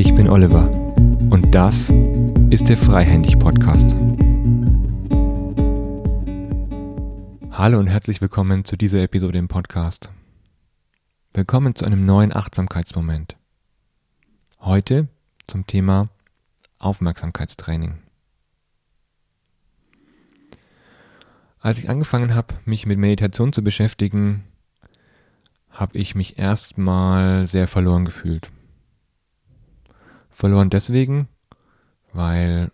Ich bin Oliver und das ist der Freihändig Podcast. Hallo und herzlich willkommen zu dieser Episode im Podcast. Willkommen zu einem neuen Achtsamkeitsmoment. Heute zum Thema Aufmerksamkeitstraining. Als ich angefangen habe, mich mit Meditation zu beschäftigen, habe ich mich erstmal sehr verloren gefühlt. Verloren deswegen, weil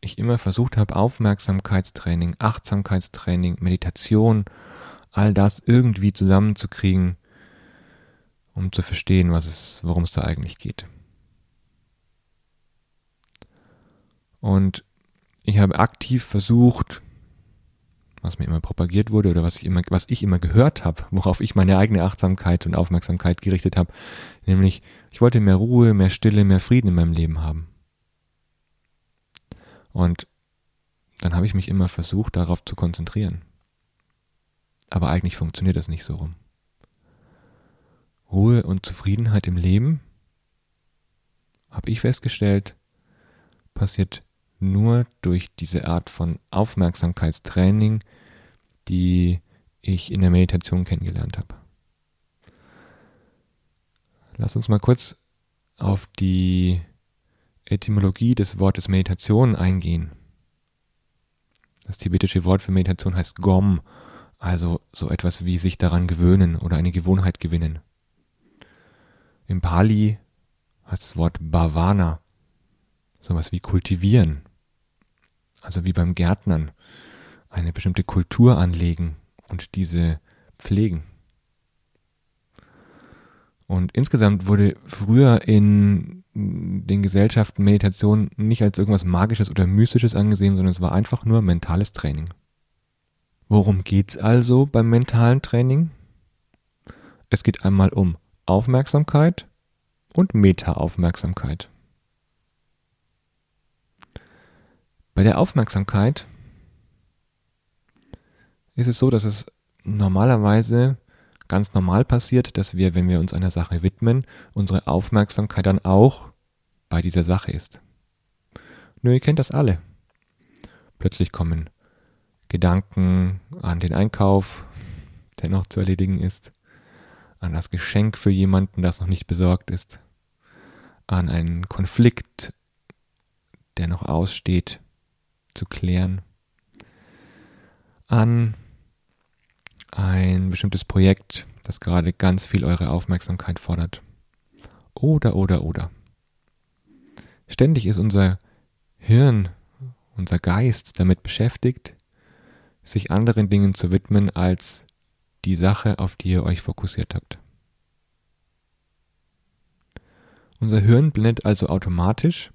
ich immer versucht habe, Aufmerksamkeitstraining, Achtsamkeitstraining, Meditation, all das irgendwie zusammenzukriegen, um zu verstehen, was es, worum es da eigentlich geht. Und ich habe aktiv versucht, was mir immer propagiert wurde oder was ich immer, was ich immer gehört habe, worauf ich meine eigene Achtsamkeit und Aufmerksamkeit gerichtet habe, nämlich ich wollte mehr Ruhe, mehr Stille, mehr Frieden in meinem Leben haben. Und dann habe ich mich immer versucht, darauf zu konzentrieren. Aber eigentlich funktioniert das nicht so rum. Ruhe und Zufriedenheit im Leben, habe ich festgestellt, passiert nur durch diese Art von Aufmerksamkeitstraining, die ich in der Meditation kennengelernt habe. Lass uns mal kurz auf die Etymologie des Wortes Meditation eingehen. Das tibetische Wort für Meditation heißt Gom, also so etwas wie sich daran gewöhnen oder eine Gewohnheit gewinnen. Im Pali heißt das Wort Bhavana, sowas wie kultivieren, also wie beim Gärtnern eine bestimmte Kultur anlegen und diese pflegen. Und insgesamt wurde früher in den Gesellschaften Meditation nicht als irgendwas Magisches oder Mystisches angesehen, sondern es war einfach nur mentales Training. Worum geht's also beim mentalen Training? Es geht einmal um Aufmerksamkeit und Meta-Aufmerksamkeit. Bei der Aufmerksamkeit ist es so, dass es normalerweise ganz normal passiert, dass wir, wenn wir uns einer Sache widmen, unsere Aufmerksamkeit dann auch bei dieser Sache ist. Nur ihr kennt das alle. Plötzlich kommen Gedanken an den Einkauf, der noch zu erledigen ist, an das Geschenk für jemanden, das noch nicht besorgt ist, an einen Konflikt, der noch aussteht, zu klären, an ein bestimmtes Projekt, das gerade ganz viel eure Aufmerksamkeit fordert. Oder, oder, oder. Ständig ist unser Hirn, unser Geist damit beschäftigt, sich anderen Dingen zu widmen als die Sache, auf die ihr euch fokussiert habt. Unser Hirn blendet also automatisch,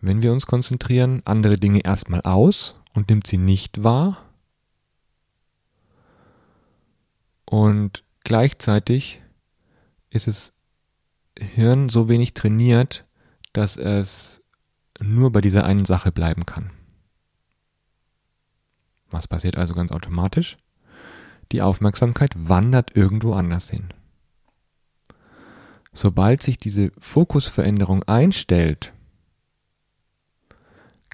wenn wir uns konzentrieren, andere Dinge erstmal aus und nimmt sie nicht wahr Und gleichzeitig ist es Hirn so wenig trainiert, dass es nur bei dieser einen Sache bleiben kann. Was passiert also ganz automatisch? Die Aufmerksamkeit wandert irgendwo anders hin. Sobald sich diese Fokusveränderung einstellt,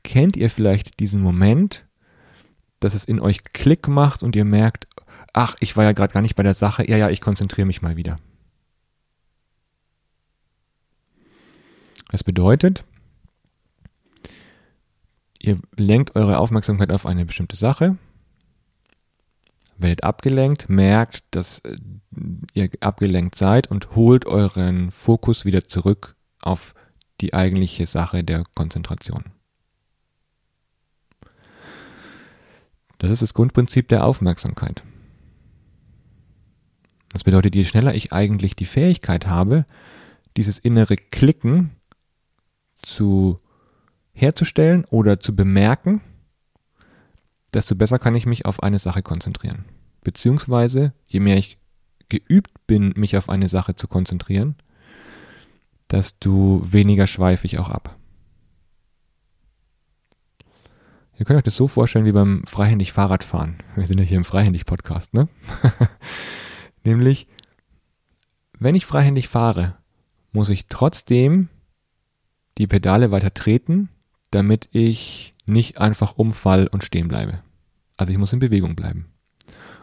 kennt ihr vielleicht diesen Moment, dass es in euch Klick macht und ihr merkt, ach, ich war ja gerade gar nicht bei der Sache, ja, ja, ich konzentriere mich mal wieder. Das bedeutet, ihr lenkt eure Aufmerksamkeit auf eine bestimmte Sache, werdet abgelenkt, merkt, dass äh, ihr abgelenkt seid und holt euren Fokus wieder zurück auf die eigentliche Sache der Konzentration. Das ist das Grundprinzip der Aufmerksamkeit. Das bedeutet, je schneller ich eigentlich die Fähigkeit habe, dieses innere Klicken zu herzustellen oder zu bemerken, desto besser kann ich mich auf eine Sache konzentrieren. Beziehungsweise, je mehr ich geübt bin, mich auf eine Sache zu konzentrieren, desto weniger schweife ich auch ab. Ihr könnt euch das so vorstellen wie beim freihändig Fahrradfahren. Wir sind ja hier im freihändig Podcast, ne? Nämlich, wenn ich freihändig fahre, muss ich trotzdem die Pedale weiter treten, damit ich nicht einfach umfall und stehen bleibe. Also ich muss in Bewegung bleiben.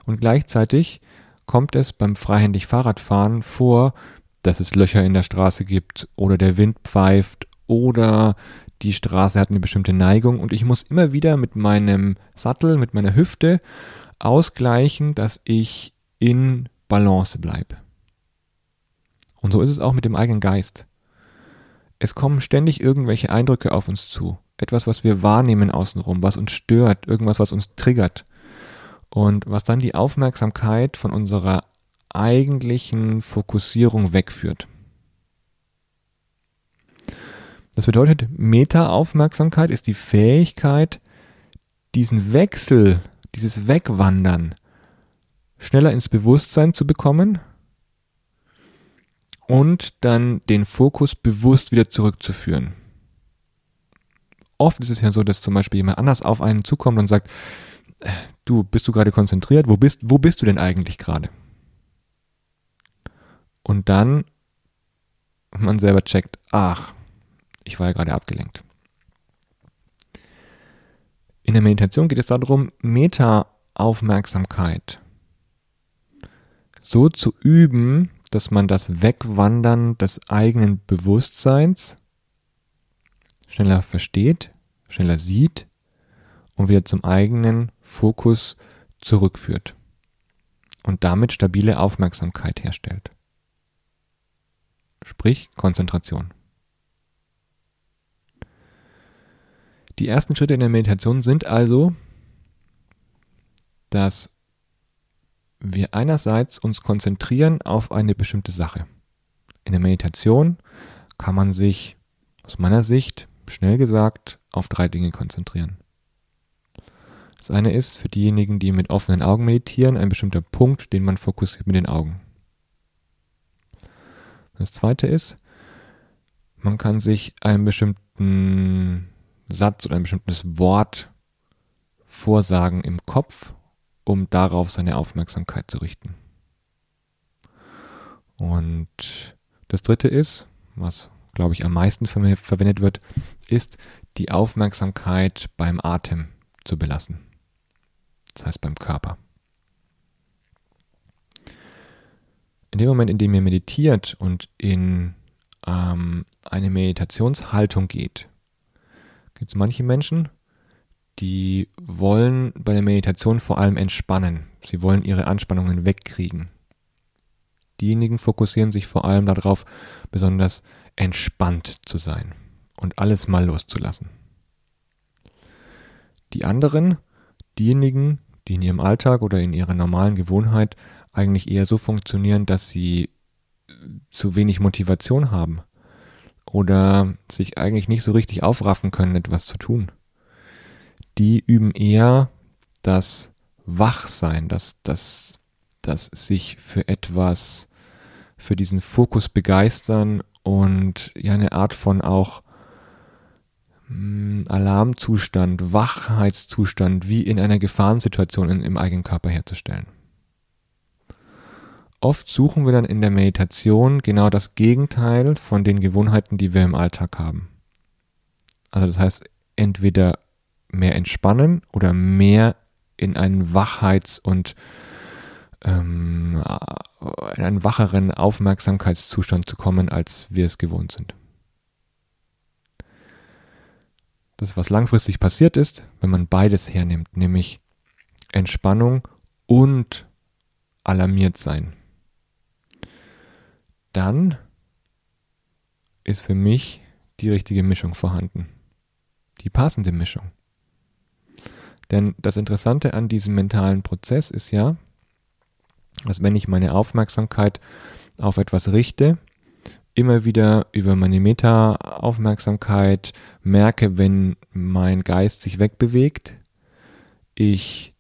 Und gleichzeitig kommt es beim freihändig Fahrradfahren vor, dass es Löcher in der Straße gibt oder der Wind pfeift oder die Straße hat eine bestimmte Neigung und ich muss immer wieder mit meinem Sattel, mit meiner Hüfte ausgleichen, dass ich in Balance bleibe. Und so ist es auch mit dem eigenen Geist. Es kommen ständig irgendwelche Eindrücke auf uns zu. Etwas, was wir wahrnehmen außenrum, was uns stört, irgendwas, was uns triggert. Und was dann die Aufmerksamkeit von unserer eigentlichen Fokussierung wegführt. Das bedeutet, Meta-Aufmerksamkeit ist die Fähigkeit, diesen Wechsel, dieses Wegwandern schneller ins Bewusstsein zu bekommen und dann den Fokus bewusst wieder zurückzuführen. Oft ist es ja so, dass zum Beispiel jemand anders auf einen zukommt und sagt, du, bist du gerade konzentriert? Wo bist, wo bist du denn eigentlich gerade? Und dann man selber checkt, ach, ich war ja gerade abgelenkt. In der Meditation geht es darum, Meta-Aufmerksamkeit so zu üben, dass man das Wegwandern des eigenen Bewusstseins schneller versteht, schneller sieht und wieder zum eigenen Fokus zurückführt und damit stabile Aufmerksamkeit herstellt. Sprich Konzentration. Die ersten Schritte in der Meditation sind also, dass wir einerseits uns konzentrieren auf eine bestimmte Sache. In der Meditation kann man sich aus meiner Sicht, schnell gesagt, auf drei Dinge konzentrieren. Das eine ist für diejenigen, die mit offenen Augen meditieren, ein bestimmter Punkt, den man fokussiert mit den Augen. Das zweite ist, man kann sich einen bestimmten Satz oder ein bestimmtes Wort vorsagen im Kopf um darauf seine Aufmerksamkeit zu richten. Und das dritte ist, was glaube ich am meisten verwendet wird, ist die Aufmerksamkeit beim Atem zu belassen. Das heißt beim Körper. In dem Moment, in dem ihr meditiert und in ähm, eine Meditationshaltung geht, gibt es manche Menschen, die wollen bei der Meditation vor allem entspannen. Sie wollen ihre Anspannungen wegkriegen. Diejenigen fokussieren sich vor allem darauf, besonders entspannt zu sein und alles mal loszulassen. Die anderen, diejenigen, die in ihrem Alltag oder in ihrer normalen Gewohnheit eigentlich eher so funktionieren, dass sie zu wenig Motivation haben oder sich eigentlich nicht so richtig aufraffen können, etwas zu tun die üben eher das Wachsein, das, das, das sich für etwas, für diesen Fokus begeistern und ja eine Art von auch hm, Alarmzustand, Wachheitszustand wie in einer Gefahrensituation in, im eigenen Körper herzustellen. Oft suchen wir dann in der Meditation genau das Gegenteil von den Gewohnheiten, die wir im Alltag haben. Also das heißt, entweder mehr entspannen oder mehr in einen Wachheits- und ähm, in einen wacheren Aufmerksamkeitszustand zu kommen, als wir es gewohnt sind. Das, was langfristig passiert ist, wenn man beides hernimmt, nämlich Entspannung und alarmiert sein, dann ist für mich die richtige Mischung vorhanden. Die passende Mischung. Denn das Interessante an diesem mentalen Prozess ist ja, dass wenn ich meine Aufmerksamkeit auf etwas richte, immer wieder über meine Meta-Aufmerksamkeit merke, wenn mein Geist sich wegbewegt, ich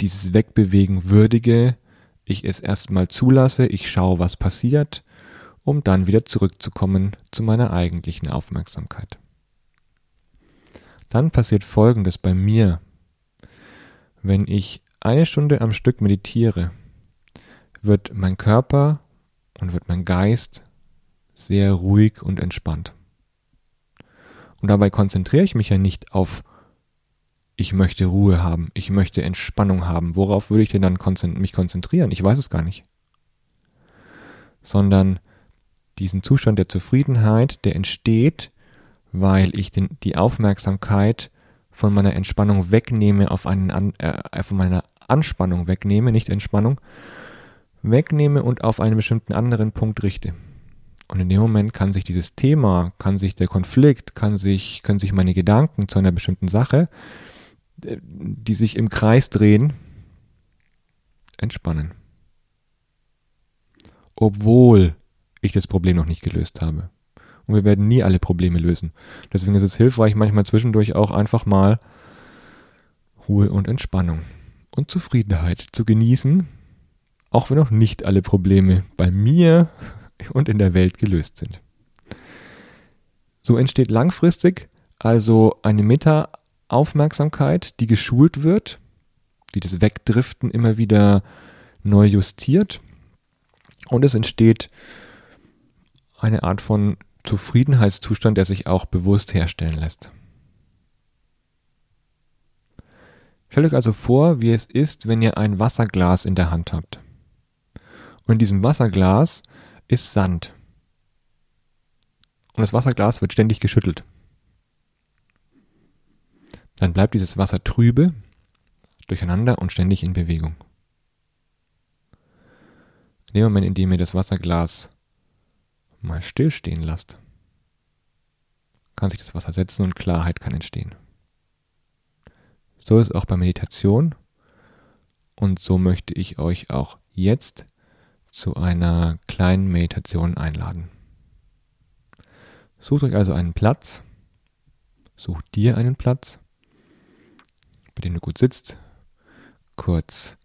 dieses Wegbewegen würdige, ich es erstmal zulasse, ich schaue, was passiert, um dann wieder zurückzukommen zu meiner eigentlichen Aufmerksamkeit. Dann passiert Folgendes bei mir, wenn ich eine Stunde am Stück meditiere, wird mein Körper und wird mein Geist sehr ruhig und entspannt. Und dabei konzentriere ich mich ja nicht auf, ich möchte Ruhe haben, ich möchte Entspannung haben. Worauf würde ich denn dann mich konzentrieren? Ich weiß es gar nicht. Sondern diesen Zustand der Zufriedenheit, der entsteht, weil ich den, die Aufmerksamkeit von meiner Entspannung wegnehme auf einen äh, von meiner Anspannung wegnehme, nicht Entspannung, wegnehme und auf einen bestimmten anderen Punkt richte. Und in dem Moment kann sich dieses Thema, kann sich der Konflikt, kann sich, können sich meine Gedanken zu einer bestimmten Sache, äh, die sich im Kreis drehen, entspannen. Obwohl ich das Problem noch nicht gelöst habe. Und wir werden nie alle Probleme lösen. Deswegen ist es hilfreich, manchmal zwischendurch auch einfach mal Ruhe und Entspannung und Zufriedenheit zu genießen, auch wenn noch nicht alle Probleme bei mir und in der Welt gelöst sind. So entsteht langfristig also eine Meta-Aufmerksamkeit, die geschult wird, die das Wegdriften immer wieder neu justiert und es entsteht eine Art von Zufriedenheitszustand, der sich auch bewusst herstellen lässt. Stellt euch also vor, wie es ist, wenn ihr ein Wasserglas in der Hand habt. Und in diesem Wasserglas ist Sand. Und das Wasserglas wird ständig geschüttelt. Dann bleibt dieses Wasser trübe, durcheinander und ständig in Bewegung. In dem Moment, in dem ihr das Wasserglas mal stillstehen lasst, kann sich das Wasser setzen und Klarheit kann entstehen. So ist auch bei Meditation und so möchte ich euch auch jetzt zu einer kleinen Meditation einladen. Sucht euch also einen Platz, sucht dir einen Platz, bei dem du gut sitzt, kurz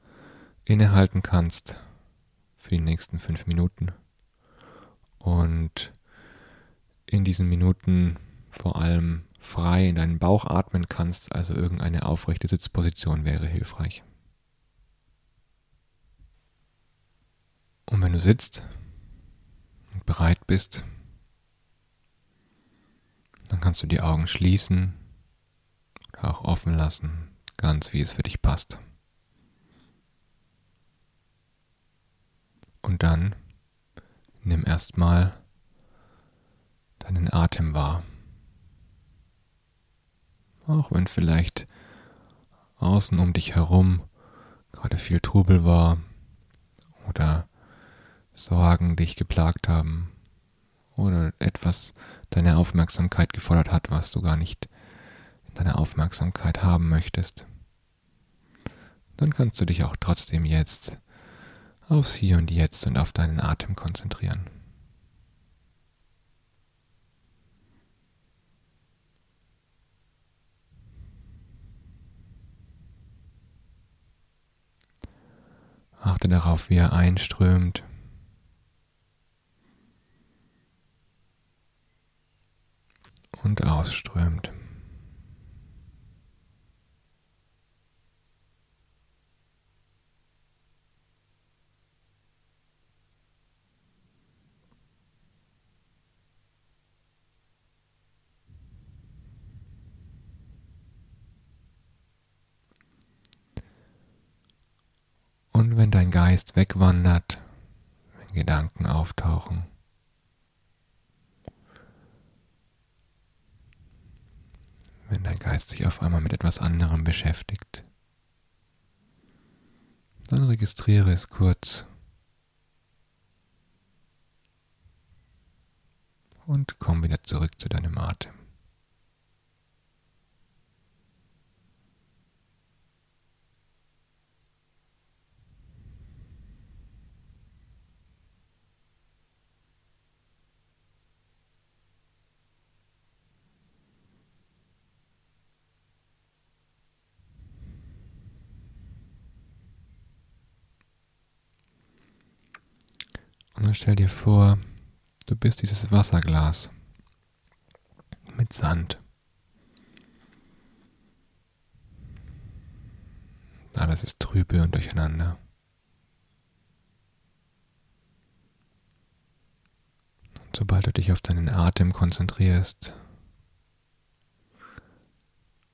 innehalten kannst für die nächsten fünf Minuten und in diesen Minuten vor allem frei in deinen Bauch atmen kannst, also irgendeine aufrechte Sitzposition wäre hilfreich. Und wenn du sitzt und bereit bist, dann kannst du die Augen schließen auch offen lassen, ganz wie es für dich passt. Und dann nimm erstmal deinen Atem wahr. Auch wenn vielleicht außen um dich herum gerade viel Trubel war oder Sorgen dich geplagt haben oder etwas deine Aufmerksamkeit gefordert hat, was du gar nicht in deiner Aufmerksamkeit haben möchtest, dann kannst du dich auch trotzdem jetzt aufs Hier und Jetzt und auf deinen Atem konzentrieren. Achte darauf, wie er einströmt. Und ausströmt. Und wenn dein Geist wegwandert, wenn Gedanken auftauchen, wenn dein Geist sich auf einmal mit etwas anderem beschäftigt, dann registriere es kurz. Und komm wieder zurück zu deinem Atem. Und stell dir vor, du bist dieses Wasserglas mit Sand. Alles ist trübe und durcheinander. Und sobald du dich auf deinen Atem konzentrierst,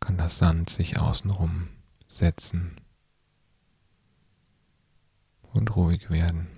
kann das Sand sich außenrum setzen und ruhig werden.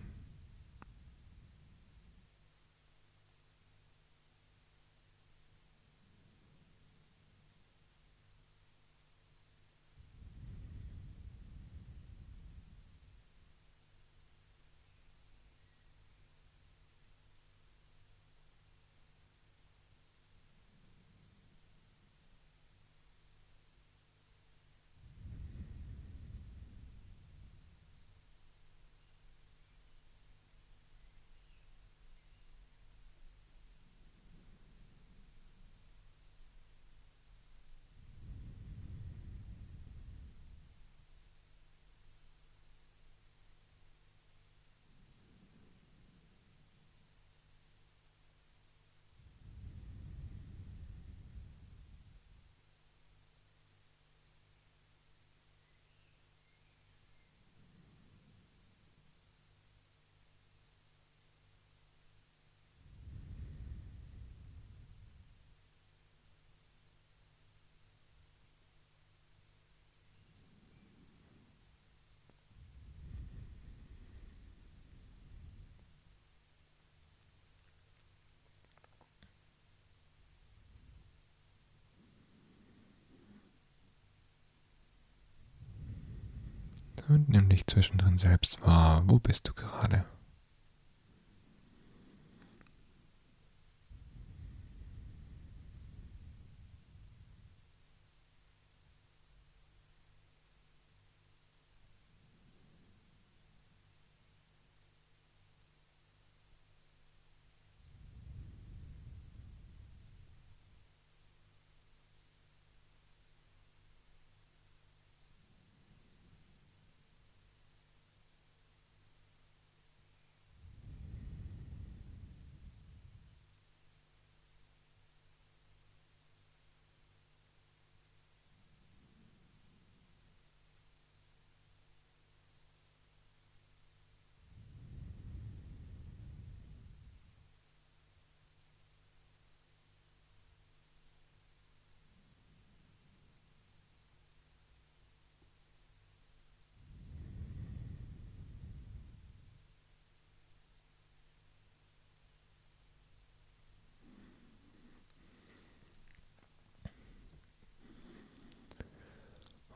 Und nimm dich zwischendrin selbst wahr. Wo bist du gerade?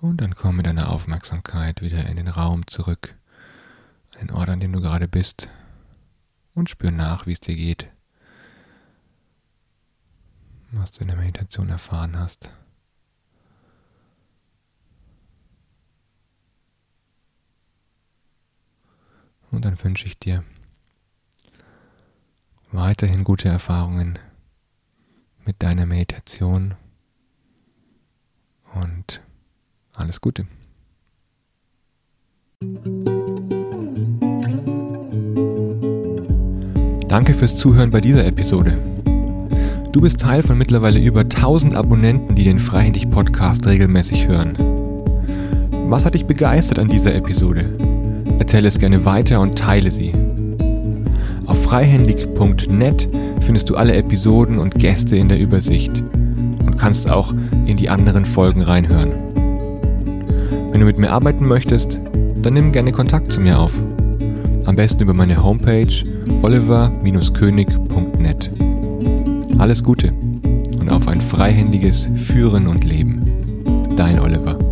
Und dann komm mit deiner Aufmerksamkeit wieder in den Raum zurück, an den Ort, an dem du gerade bist, und spür nach, wie es dir geht, was du in der Meditation erfahren hast. Und dann wünsche ich dir weiterhin gute Erfahrungen mit deiner Meditation. Und alles Gute. Danke fürs Zuhören bei dieser Episode. Du bist Teil von mittlerweile über 1000 Abonnenten, die den Freihändig Podcast regelmäßig hören. Was hat dich begeistert an dieser Episode? Erzähle es gerne weiter und teile sie. Auf freihändig.net findest du alle Episoden und Gäste in der Übersicht und kannst auch in die anderen Folgen reinhören. Wenn du mit mir arbeiten möchtest, dann nimm gerne Kontakt zu mir auf. Am besten über meine Homepage oliver-könig.net. Alles Gute und auf ein freihändiges Führen und Leben. Dein Oliver.